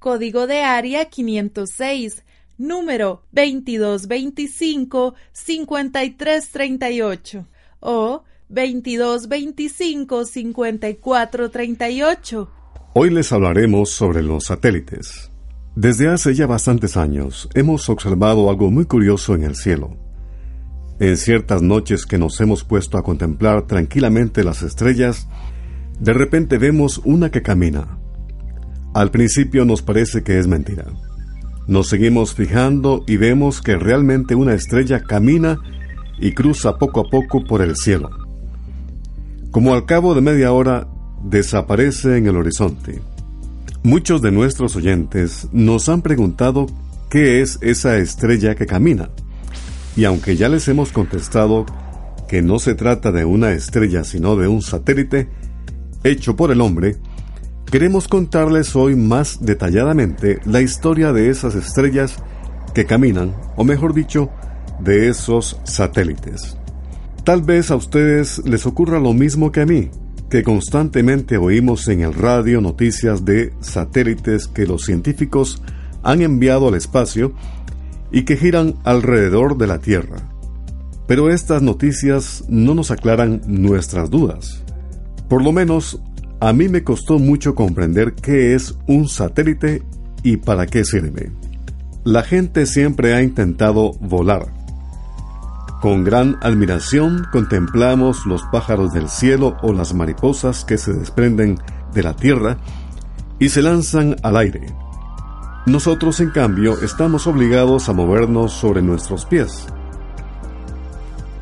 código de área 506, número 2225-5338 o 2225-5438. Hoy les hablaremos sobre los satélites. Desde hace ya bastantes años hemos observado algo muy curioso en el cielo. En ciertas noches que nos hemos puesto a contemplar tranquilamente las estrellas, de repente vemos una que camina, al principio nos parece que es mentira. Nos seguimos fijando y vemos que realmente una estrella camina y cruza poco a poco por el cielo. Como al cabo de media hora desaparece en el horizonte. Muchos de nuestros oyentes nos han preguntado qué es esa estrella que camina. Y aunque ya les hemos contestado que no se trata de una estrella sino de un satélite hecho por el hombre, Queremos contarles hoy más detalladamente la historia de esas estrellas que caminan, o mejor dicho, de esos satélites. Tal vez a ustedes les ocurra lo mismo que a mí, que constantemente oímos en el radio noticias de satélites que los científicos han enviado al espacio y que giran alrededor de la Tierra. Pero estas noticias no nos aclaran nuestras dudas. Por lo menos a mí me costó mucho comprender qué es un satélite y para qué sirve. La gente siempre ha intentado volar. Con gran admiración contemplamos los pájaros del cielo o las mariposas que se desprenden de la tierra y se lanzan al aire. Nosotros, en cambio, estamos obligados a movernos sobre nuestros pies.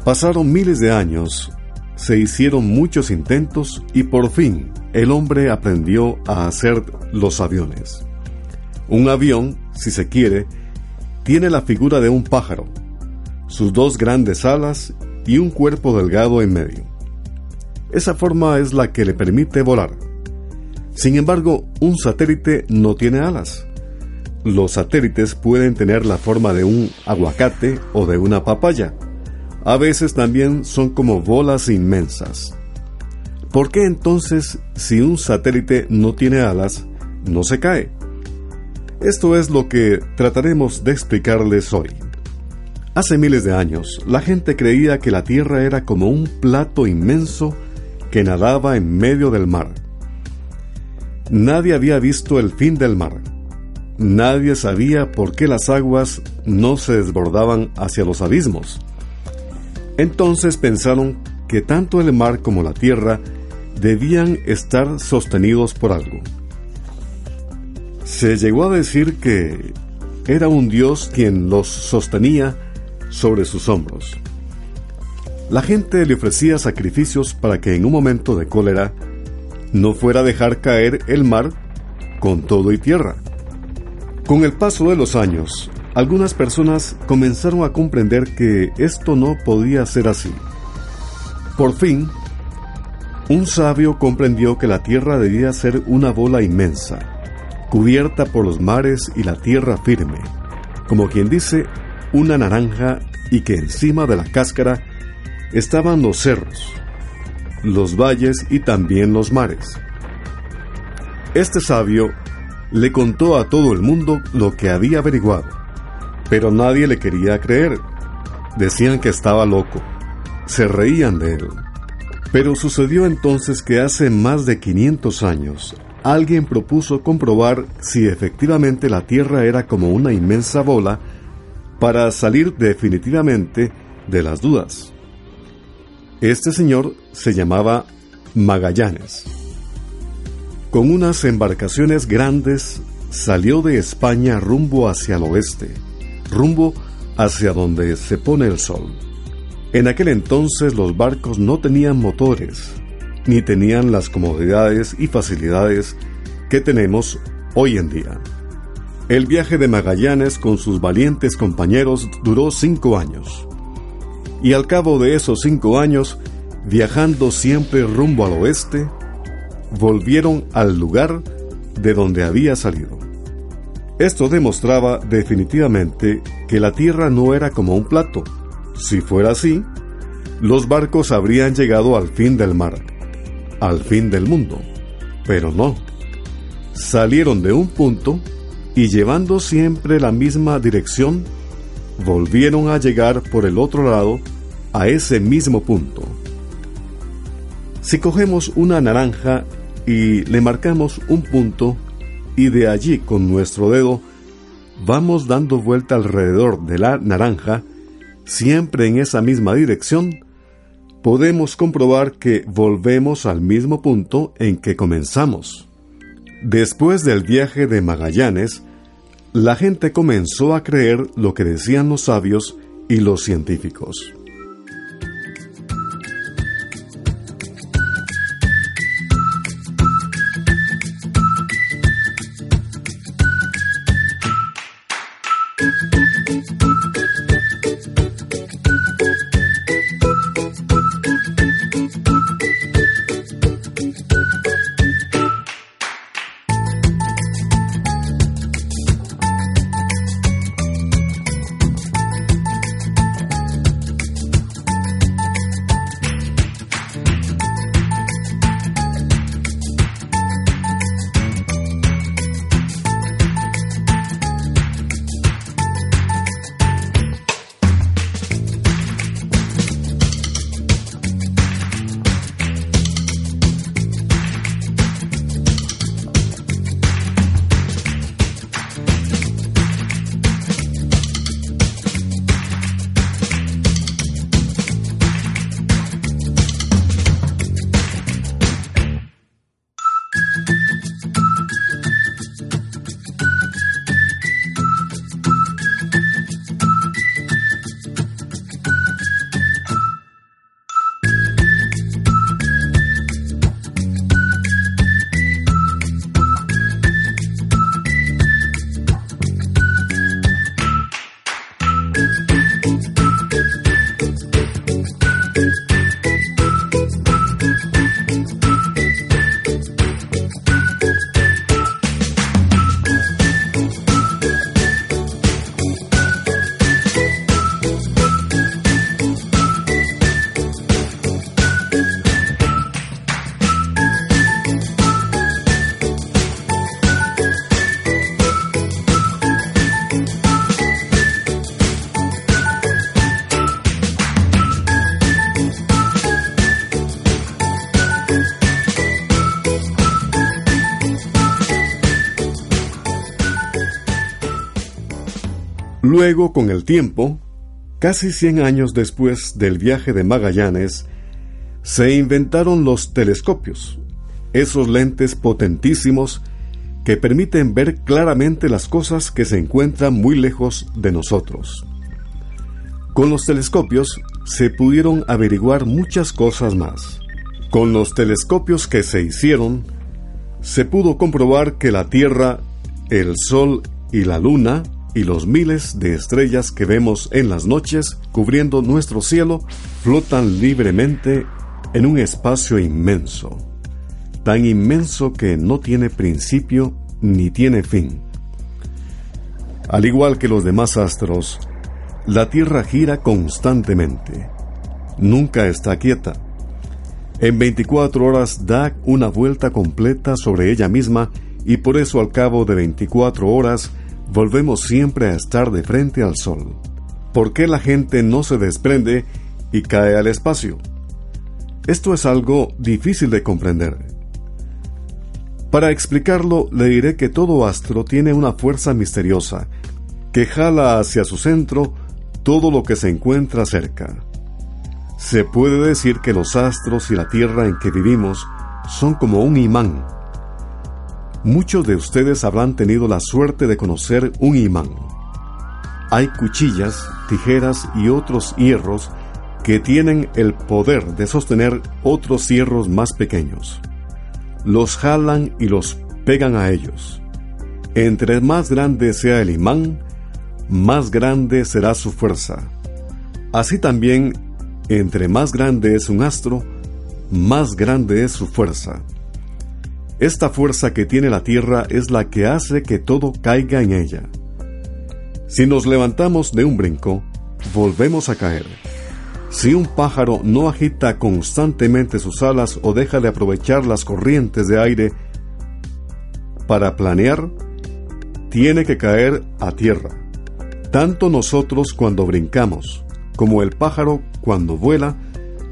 Pasaron miles de años, se hicieron muchos intentos y por fin el hombre aprendió a hacer los aviones. Un avión, si se quiere, tiene la figura de un pájaro, sus dos grandes alas y un cuerpo delgado en medio. Esa forma es la que le permite volar. Sin embargo, un satélite no tiene alas. Los satélites pueden tener la forma de un aguacate o de una papaya. A veces también son como bolas inmensas. ¿Por qué entonces, si un satélite no tiene alas, no se cae? Esto es lo que trataremos de explicarles hoy. Hace miles de años, la gente creía que la Tierra era como un plato inmenso que nadaba en medio del mar. Nadie había visto el fin del mar. Nadie sabía por qué las aguas no se desbordaban hacia los abismos. Entonces pensaron que tanto el mar como la tierra debían estar sostenidos por algo. Se llegó a decir que era un dios quien los sostenía sobre sus hombros. La gente le ofrecía sacrificios para que en un momento de cólera no fuera a dejar caer el mar con todo y tierra. Con el paso de los años, algunas personas comenzaron a comprender que esto no podía ser así. Por fin, un sabio comprendió que la tierra debía ser una bola inmensa, cubierta por los mares y la tierra firme, como quien dice, una naranja y que encima de la cáscara estaban los cerros, los valles y también los mares. Este sabio le contó a todo el mundo lo que había averiguado, pero nadie le quería creer. Decían que estaba loco, se reían de él. Pero sucedió entonces que hace más de 500 años alguien propuso comprobar si efectivamente la Tierra era como una inmensa bola para salir definitivamente de las dudas. Este señor se llamaba Magallanes. Con unas embarcaciones grandes salió de España rumbo hacia el oeste, rumbo hacia donde se pone el sol. En aquel entonces los barcos no tenían motores, ni tenían las comodidades y facilidades que tenemos hoy en día. El viaje de Magallanes con sus valientes compañeros duró cinco años. Y al cabo de esos cinco años, viajando siempre rumbo al oeste, volvieron al lugar de donde había salido. Esto demostraba definitivamente que la Tierra no era como un plato. Si fuera así, los barcos habrían llegado al fin del mar, al fin del mundo. Pero no. Salieron de un punto y llevando siempre la misma dirección, volvieron a llegar por el otro lado a ese mismo punto. Si cogemos una naranja y le marcamos un punto y de allí con nuestro dedo vamos dando vuelta alrededor de la naranja, siempre en esa misma dirección, podemos comprobar que volvemos al mismo punto en que comenzamos. Después del viaje de Magallanes, la gente comenzó a creer lo que decían los sabios y los científicos. Luego, con el tiempo, casi 100 años después del viaje de Magallanes, se inventaron los telescopios, esos lentes potentísimos que permiten ver claramente las cosas que se encuentran muy lejos de nosotros. Con los telescopios se pudieron averiguar muchas cosas más. Con los telescopios que se hicieron, se pudo comprobar que la Tierra, el Sol y la Luna y los miles de estrellas que vemos en las noches cubriendo nuestro cielo flotan libremente en un espacio inmenso, tan inmenso que no tiene principio ni tiene fin. Al igual que los demás astros, la Tierra gira constantemente, nunca está quieta. En 24 horas da una vuelta completa sobre ella misma y por eso al cabo de 24 horas volvemos siempre a estar de frente al sol. ¿Por qué la gente no se desprende y cae al espacio? Esto es algo difícil de comprender. Para explicarlo, le diré que todo astro tiene una fuerza misteriosa que jala hacia su centro todo lo que se encuentra cerca. Se puede decir que los astros y la tierra en que vivimos son como un imán. Muchos de ustedes habrán tenido la suerte de conocer un imán. Hay cuchillas, tijeras y otros hierros que tienen el poder de sostener otros hierros más pequeños. Los jalan y los pegan a ellos. Entre más grande sea el imán, más grande será su fuerza. Así también, entre más grande es un astro, más grande es su fuerza. Esta fuerza que tiene la Tierra es la que hace que todo caiga en ella. Si nos levantamos de un brinco, volvemos a caer. Si un pájaro no agita constantemente sus alas o deja de aprovechar las corrientes de aire para planear, tiene que caer a tierra. Tanto nosotros cuando brincamos como el pájaro cuando vuela,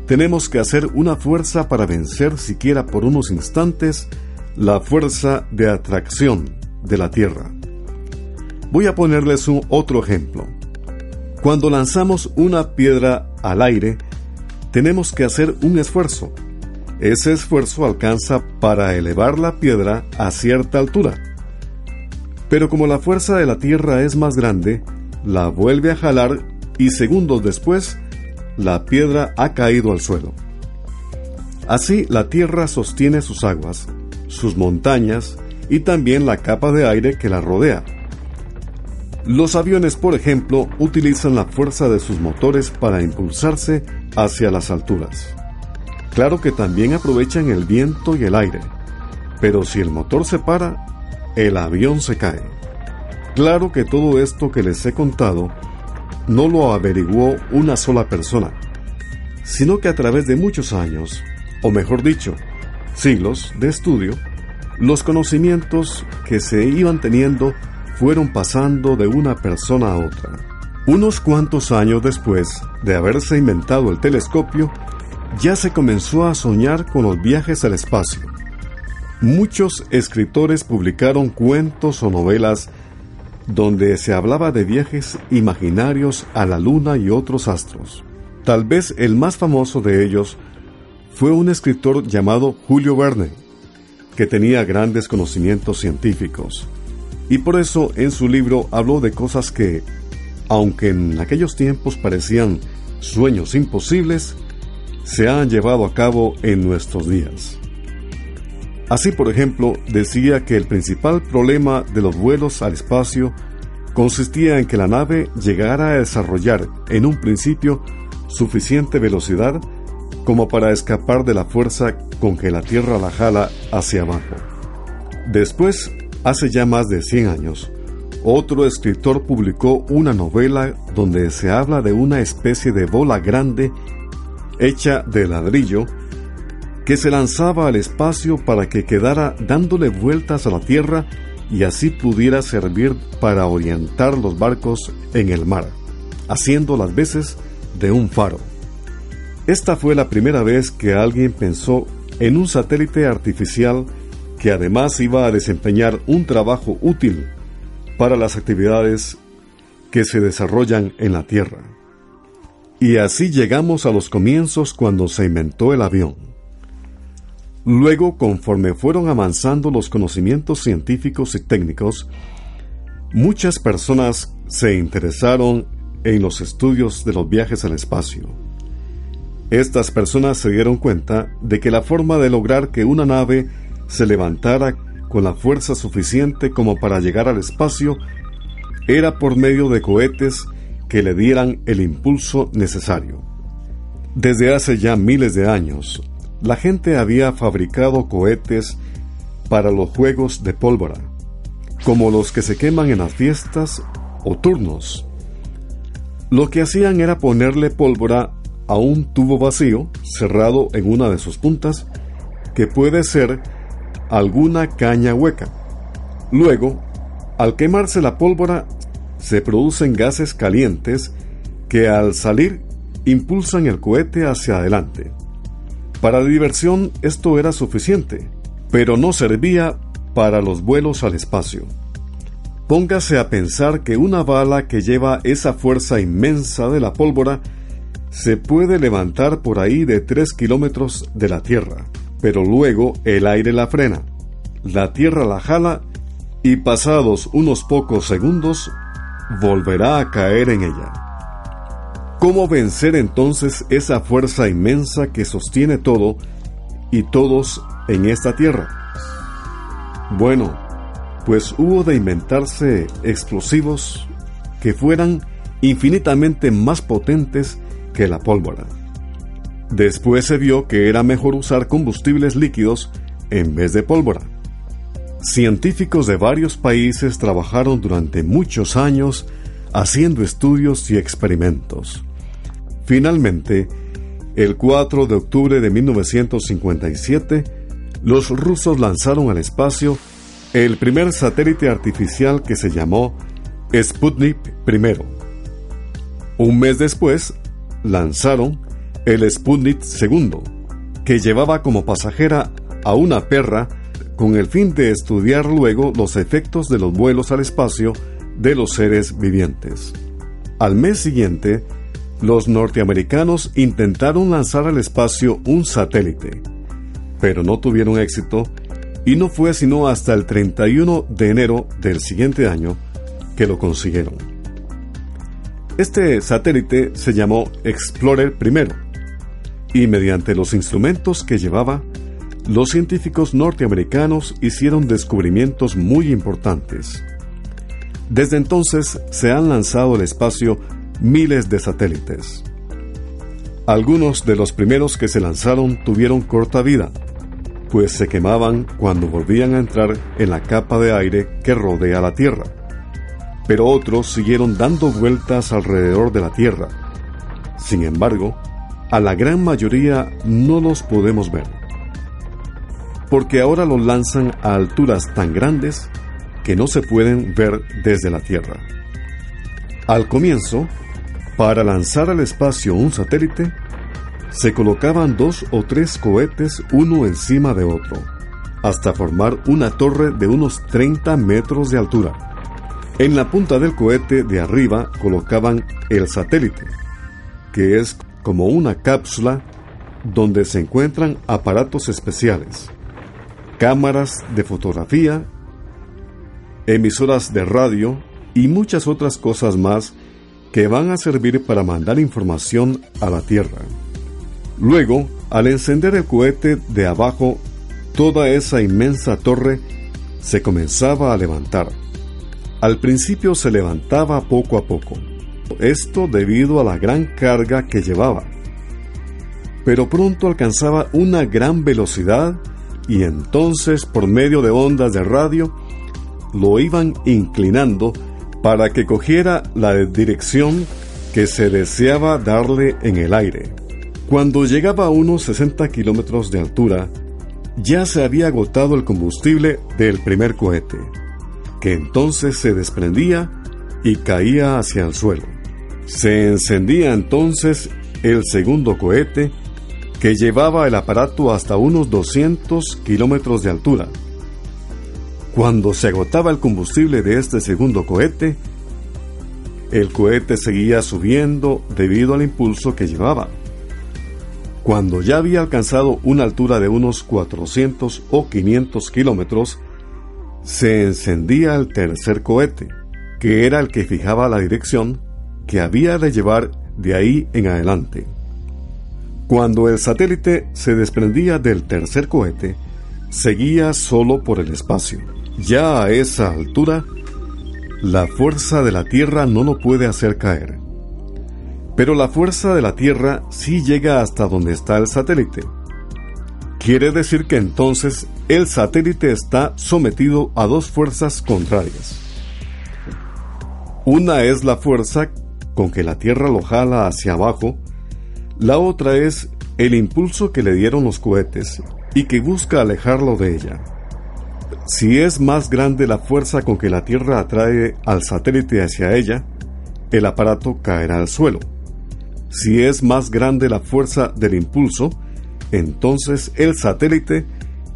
tenemos que hacer una fuerza para vencer siquiera por unos instantes la fuerza de atracción de la Tierra. Voy a ponerles un otro ejemplo. Cuando lanzamos una piedra al aire, tenemos que hacer un esfuerzo. Ese esfuerzo alcanza para elevar la piedra a cierta altura. Pero como la fuerza de la Tierra es más grande, la vuelve a jalar y segundos después, la piedra ha caído al suelo. Así la Tierra sostiene sus aguas, sus montañas y también la capa de aire que la rodea. Los aviones, por ejemplo, utilizan la fuerza de sus motores para impulsarse hacia las alturas. Claro que también aprovechan el viento y el aire, pero si el motor se para, el avión se cae. Claro que todo esto que les he contado no lo averiguó una sola persona, sino que a través de muchos años, o mejor dicho, siglos de estudio, los conocimientos que se iban teniendo fueron pasando de una persona a otra. Unos cuantos años después de haberse inventado el telescopio, ya se comenzó a soñar con los viajes al espacio. Muchos escritores publicaron cuentos o novelas donde se hablaba de viajes imaginarios a la Luna y otros astros. Tal vez el más famoso de ellos fue un escritor llamado Julio Verne, que tenía grandes conocimientos científicos y por eso en su libro habló de cosas que, aunque en aquellos tiempos parecían sueños imposibles, se han llevado a cabo en nuestros días. Así, por ejemplo, decía que el principal problema de los vuelos al espacio consistía en que la nave llegara a desarrollar en un principio suficiente velocidad como para escapar de la fuerza con que la Tierra la jala hacia abajo. Después Hace ya más de 100 años, otro escritor publicó una novela donde se habla de una especie de bola grande hecha de ladrillo que se lanzaba al espacio para que quedara dándole vueltas a la Tierra y así pudiera servir para orientar los barcos en el mar, haciendo las veces de un faro. Esta fue la primera vez que alguien pensó en un satélite artificial que además iba a desempeñar un trabajo útil para las actividades que se desarrollan en la Tierra. Y así llegamos a los comienzos cuando se inventó el avión. Luego, conforme fueron avanzando los conocimientos científicos y técnicos, muchas personas se interesaron en los estudios de los viajes al espacio. Estas personas se dieron cuenta de que la forma de lograr que una nave se levantara con la fuerza suficiente como para llegar al espacio era por medio de cohetes que le dieran el impulso necesario. Desde hace ya miles de años, la gente había fabricado cohetes para los juegos de pólvora, como los que se queman en las fiestas o turnos. Lo que hacían era ponerle pólvora a un tubo vacío cerrado en una de sus puntas, que puede ser alguna caña hueca. Luego, al quemarse la pólvora, se producen gases calientes que al salir impulsan el cohete hacia adelante. Para la diversión esto era suficiente, pero no servía para los vuelos al espacio. Póngase a pensar que una bala que lleva esa fuerza inmensa de la pólvora se puede levantar por ahí de 3 kilómetros de la Tierra, pero luego el aire la frena, la Tierra la jala y pasados unos pocos segundos volverá a caer en ella. ¿Cómo vencer entonces esa fuerza inmensa que sostiene todo y todos en esta tierra? Bueno, pues hubo de inventarse explosivos que fueran infinitamente más potentes que la pólvora. Después se vio que era mejor usar combustibles líquidos en vez de pólvora. Científicos de varios países trabajaron durante muchos años haciendo estudios y experimentos. Finalmente, el 4 de octubre de 1957, los rusos lanzaron al espacio el primer satélite artificial que se llamó Sputnik I. Un mes después, lanzaron el Sputnik II, que llevaba como pasajera a una perra con el fin de estudiar luego los efectos de los vuelos al espacio de los seres vivientes. Al mes siguiente, los norteamericanos intentaron lanzar al espacio un satélite, pero no tuvieron éxito y no fue sino hasta el 31 de enero del siguiente año que lo consiguieron. Este satélite se llamó Explorer I y mediante los instrumentos que llevaba, los científicos norteamericanos hicieron descubrimientos muy importantes. Desde entonces se han lanzado al espacio miles de satélites. Algunos de los primeros que se lanzaron tuvieron corta vida, pues se quemaban cuando volvían a entrar en la capa de aire que rodea la Tierra. Pero otros siguieron dando vueltas alrededor de la Tierra. Sin embargo, a la gran mayoría no los podemos ver. Porque ahora los lanzan a alturas tan grandes que no se pueden ver desde la Tierra. Al comienzo, para lanzar al espacio un satélite, se colocaban dos o tres cohetes uno encima de otro, hasta formar una torre de unos 30 metros de altura. En la punta del cohete de arriba colocaban el satélite, que es como una cápsula donde se encuentran aparatos especiales, cámaras de fotografía, emisoras de radio y muchas otras cosas más que van a servir para mandar información a la Tierra. Luego, al encender el cohete de abajo, toda esa inmensa torre se comenzaba a levantar. Al principio se levantaba poco a poco, esto debido a la gran carga que llevaba. Pero pronto alcanzaba una gran velocidad y entonces por medio de ondas de radio lo iban inclinando para que cogiera la dirección que se deseaba darle en el aire. Cuando llegaba a unos 60 kilómetros de altura, ya se había agotado el combustible del primer cohete, entonces se desprendía y caía hacia el suelo. Se encendía entonces el segundo cohete, que llevaba el aparato hasta unos 200 kilómetros de altura. Cuando se agotaba el combustible de este segundo cohete, el cohete seguía subiendo debido al impulso que llevaba. Cuando ya había alcanzado una altura de unos 400 o 500 kilómetros, se encendía el tercer cohete, que era el que fijaba la dirección que había de llevar de ahí en adelante. Cuando el satélite se desprendía del tercer cohete, seguía solo por el espacio. Ya a esa altura, la fuerza de la Tierra no lo puede hacer caer. Pero la fuerza de la Tierra sí llega hasta donde está el satélite. Quiere decir que entonces el satélite está sometido a dos fuerzas contrarias. Una es la fuerza con que la Tierra lo jala hacia abajo, la otra es el impulso que le dieron los cohetes y que busca alejarlo de ella. Si es más grande la fuerza con que la Tierra atrae al satélite hacia ella, el aparato caerá al suelo. Si es más grande la fuerza del impulso, entonces el satélite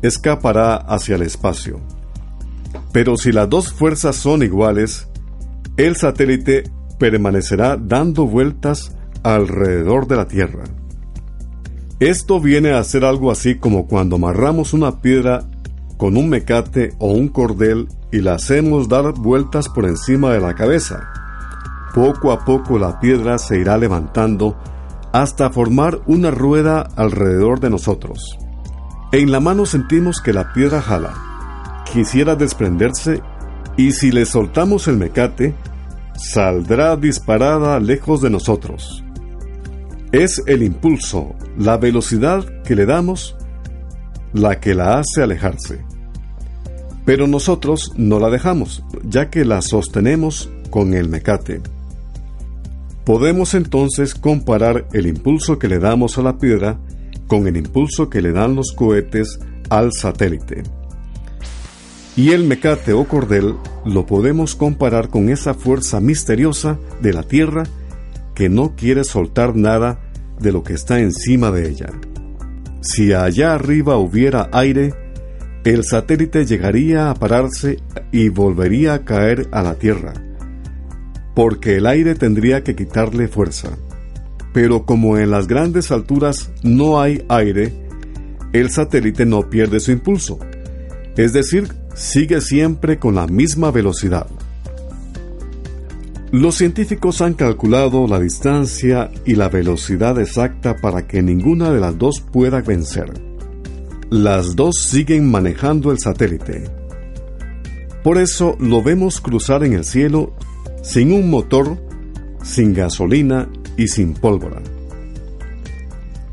escapará hacia el espacio. Pero si las dos fuerzas son iguales, el satélite permanecerá dando vueltas alrededor de la Tierra. Esto viene a ser algo así como cuando amarramos una piedra con un mecate o un cordel y la hacemos dar vueltas por encima de la cabeza. Poco a poco la piedra se irá levantando hasta formar una rueda alrededor de nosotros. En la mano sentimos que la piedra jala, quisiera desprenderse y si le soltamos el mecate, saldrá disparada lejos de nosotros. Es el impulso, la velocidad que le damos, la que la hace alejarse. Pero nosotros no la dejamos, ya que la sostenemos con el mecate. Podemos entonces comparar el impulso que le damos a la piedra con el impulso que le dan los cohetes al satélite. Y el mecate o cordel lo podemos comparar con esa fuerza misteriosa de la Tierra que no quiere soltar nada de lo que está encima de ella. Si allá arriba hubiera aire, el satélite llegaría a pararse y volvería a caer a la Tierra, porque el aire tendría que quitarle fuerza. Pero como en las grandes alturas no hay aire, el satélite no pierde su impulso, es decir, sigue siempre con la misma velocidad. Los científicos han calculado la distancia y la velocidad exacta para que ninguna de las dos pueda vencer. Las dos siguen manejando el satélite. Por eso lo vemos cruzar en el cielo sin un motor, sin gasolina y sin pólvora.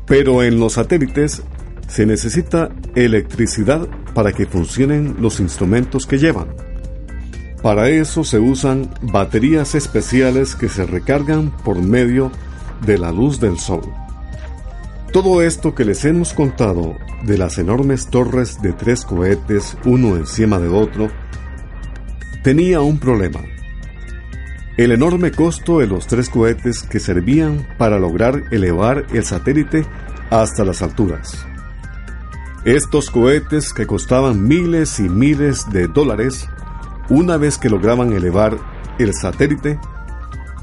Pero en los satélites se necesita electricidad para que funcionen los instrumentos que llevan. Para eso se usan baterías especiales que se recargan por medio de la luz del sol. Todo esto que les hemos contado de las enormes torres de tres cohetes uno encima de otro, tenía un problema el enorme costo de los tres cohetes que servían para lograr elevar el satélite hasta las alturas. Estos cohetes que costaban miles y miles de dólares, una vez que lograban elevar el satélite,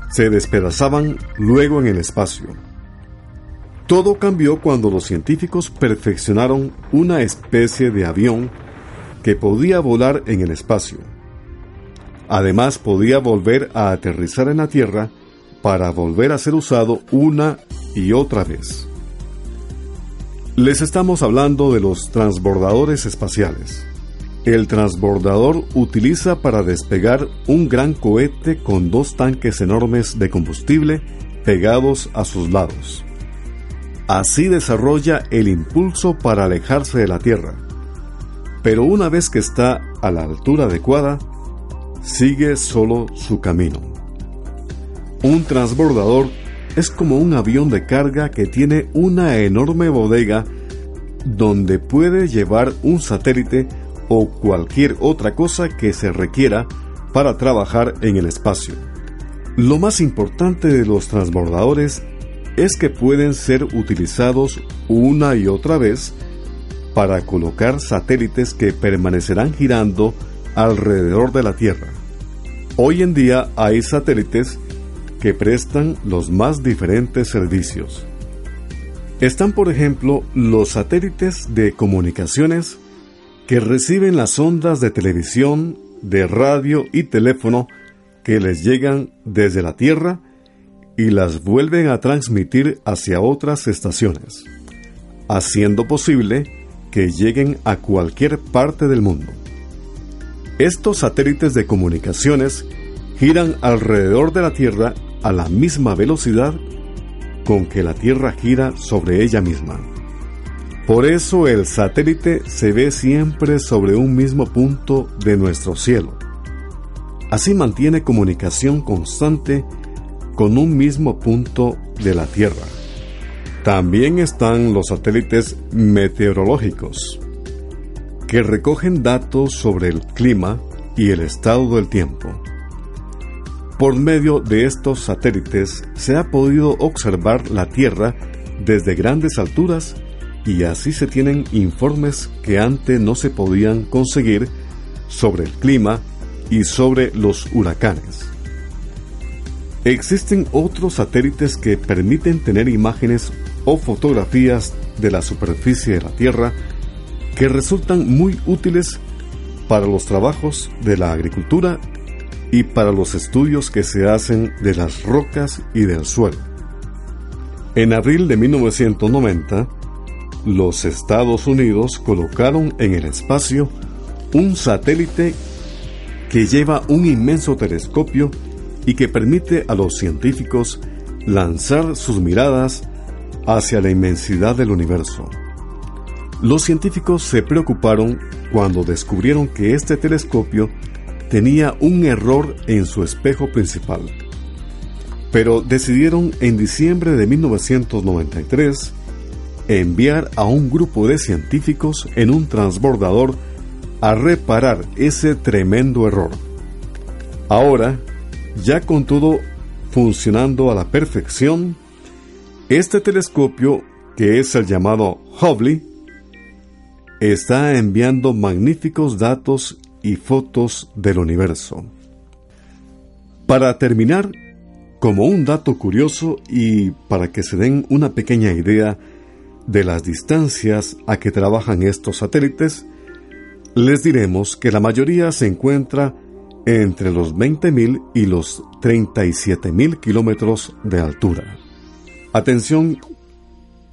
se despedazaban luego en el espacio. Todo cambió cuando los científicos perfeccionaron una especie de avión que podía volar en el espacio Además podía volver a aterrizar en la Tierra para volver a ser usado una y otra vez. Les estamos hablando de los transbordadores espaciales. El transbordador utiliza para despegar un gran cohete con dos tanques enormes de combustible pegados a sus lados. Así desarrolla el impulso para alejarse de la Tierra. Pero una vez que está a la altura adecuada, sigue solo su camino. Un transbordador es como un avión de carga que tiene una enorme bodega donde puede llevar un satélite o cualquier otra cosa que se requiera para trabajar en el espacio. Lo más importante de los transbordadores es que pueden ser utilizados una y otra vez para colocar satélites que permanecerán girando alrededor de la Tierra. Hoy en día hay satélites que prestan los más diferentes servicios. Están, por ejemplo, los satélites de comunicaciones que reciben las ondas de televisión, de radio y teléfono que les llegan desde la Tierra y las vuelven a transmitir hacia otras estaciones, haciendo posible que lleguen a cualquier parte del mundo. Estos satélites de comunicaciones giran alrededor de la Tierra a la misma velocidad con que la Tierra gira sobre ella misma. Por eso el satélite se ve siempre sobre un mismo punto de nuestro cielo. Así mantiene comunicación constante con un mismo punto de la Tierra. También están los satélites meteorológicos que recogen datos sobre el clima y el estado del tiempo. Por medio de estos satélites se ha podido observar la Tierra desde grandes alturas y así se tienen informes que antes no se podían conseguir sobre el clima y sobre los huracanes. Existen otros satélites que permiten tener imágenes o fotografías de la superficie de la Tierra que resultan muy útiles para los trabajos de la agricultura y para los estudios que se hacen de las rocas y del suelo. En abril de 1990, los Estados Unidos colocaron en el espacio un satélite que lleva un inmenso telescopio y que permite a los científicos lanzar sus miradas hacia la inmensidad del universo. Los científicos se preocuparon cuando descubrieron que este telescopio tenía un error en su espejo principal. Pero decidieron en diciembre de 1993 enviar a un grupo de científicos en un transbordador a reparar ese tremendo error. Ahora, ya con todo funcionando a la perfección, este telescopio, que es el llamado Hubble, está enviando magníficos datos y fotos del universo. Para terminar, como un dato curioso y para que se den una pequeña idea de las distancias a que trabajan estos satélites, les diremos que la mayoría se encuentra entre los 20.000 y los 37.000 kilómetros de altura. Atención,